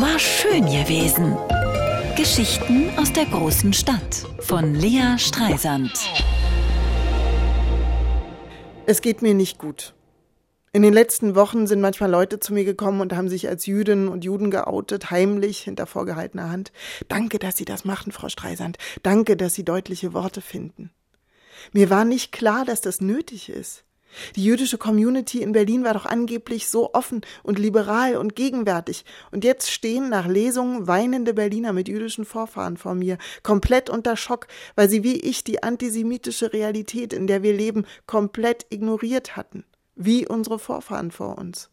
war schön gewesen. Geschichten aus der großen Stadt von Lea Streisand. Es geht mir nicht gut. In den letzten Wochen sind manchmal Leute zu mir gekommen und haben sich als Jüdinnen und Juden geoutet, heimlich hinter vorgehaltener Hand. Danke, dass Sie das machen, Frau Streisand. Danke, dass Sie deutliche Worte finden. Mir war nicht klar, dass das nötig ist. Die jüdische Community in Berlin war doch angeblich so offen und liberal und gegenwärtig. Und jetzt stehen nach Lesungen weinende Berliner mit jüdischen Vorfahren vor mir, komplett unter Schock, weil sie wie ich die antisemitische Realität, in der wir leben, komplett ignoriert hatten. Wie unsere Vorfahren vor uns.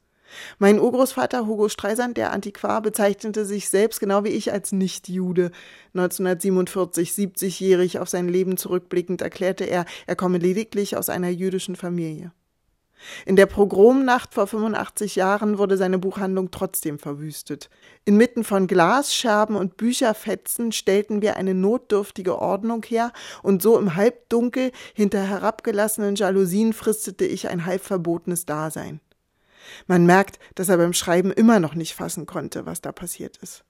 Mein Urgroßvater Hugo Streisand, der Antiquar, bezeichnete sich selbst genau wie ich als Nicht-Jude. 1947, 70-jährig auf sein Leben zurückblickend, erklärte er, er komme lediglich aus einer jüdischen Familie. In der Pogromnacht vor 85 Jahren wurde seine Buchhandlung trotzdem verwüstet. Inmitten von Glasscherben und Bücherfetzen stellten wir eine notdürftige Ordnung her, und so im Halbdunkel hinter herabgelassenen Jalousien fristete ich ein halb verbotenes Dasein. Man merkt, dass er beim Schreiben immer noch nicht fassen konnte, was da passiert ist.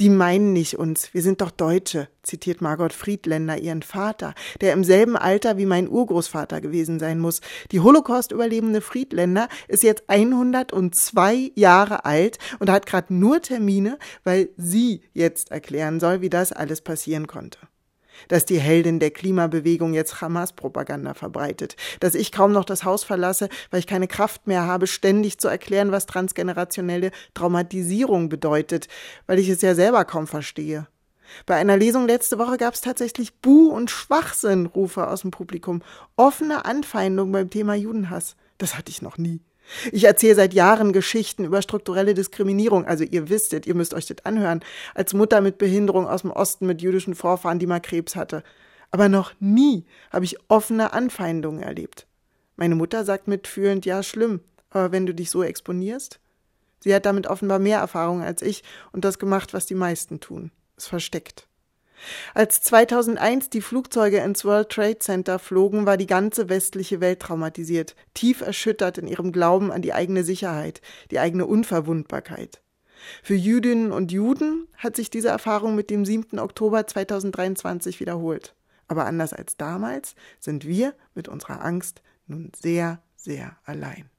Die meinen nicht uns, wir sind doch Deutsche, zitiert Margot Friedländer ihren Vater, der im selben Alter wie mein Urgroßvater gewesen sein muss. Die Holocaust-überlebende Friedländer ist jetzt 102 Jahre alt und hat gerade nur Termine, weil sie jetzt erklären soll, wie das alles passieren konnte dass die Heldin der Klimabewegung jetzt Hamas-Propaganda verbreitet, dass ich kaum noch das Haus verlasse, weil ich keine Kraft mehr habe, ständig zu erklären, was transgenerationelle Traumatisierung bedeutet, weil ich es ja selber kaum verstehe. Bei einer Lesung letzte Woche gab es tatsächlich Buh- und Schwachsinn-Rufe aus dem Publikum, offene Anfeindung beim Thema Judenhass. Das hatte ich noch nie. Ich erzähle seit Jahren Geschichten über strukturelle Diskriminierung. Also ihr wisstet, ihr müsst euch das anhören. Als Mutter mit Behinderung aus dem Osten mit jüdischen Vorfahren, die mal Krebs hatte. Aber noch nie habe ich offene Anfeindungen erlebt. Meine Mutter sagt mitfühlend, ja, schlimm. Aber wenn du dich so exponierst? Sie hat damit offenbar mehr Erfahrung als ich und das gemacht, was die meisten tun. Es versteckt. Als 2001 die Flugzeuge ins World Trade Center flogen, war die ganze westliche Welt traumatisiert, tief erschüttert in ihrem Glauben an die eigene Sicherheit, die eigene Unverwundbarkeit. Für Jüdinnen und Juden hat sich diese Erfahrung mit dem 7. Oktober 2023 wiederholt. Aber anders als damals sind wir mit unserer Angst nun sehr, sehr allein.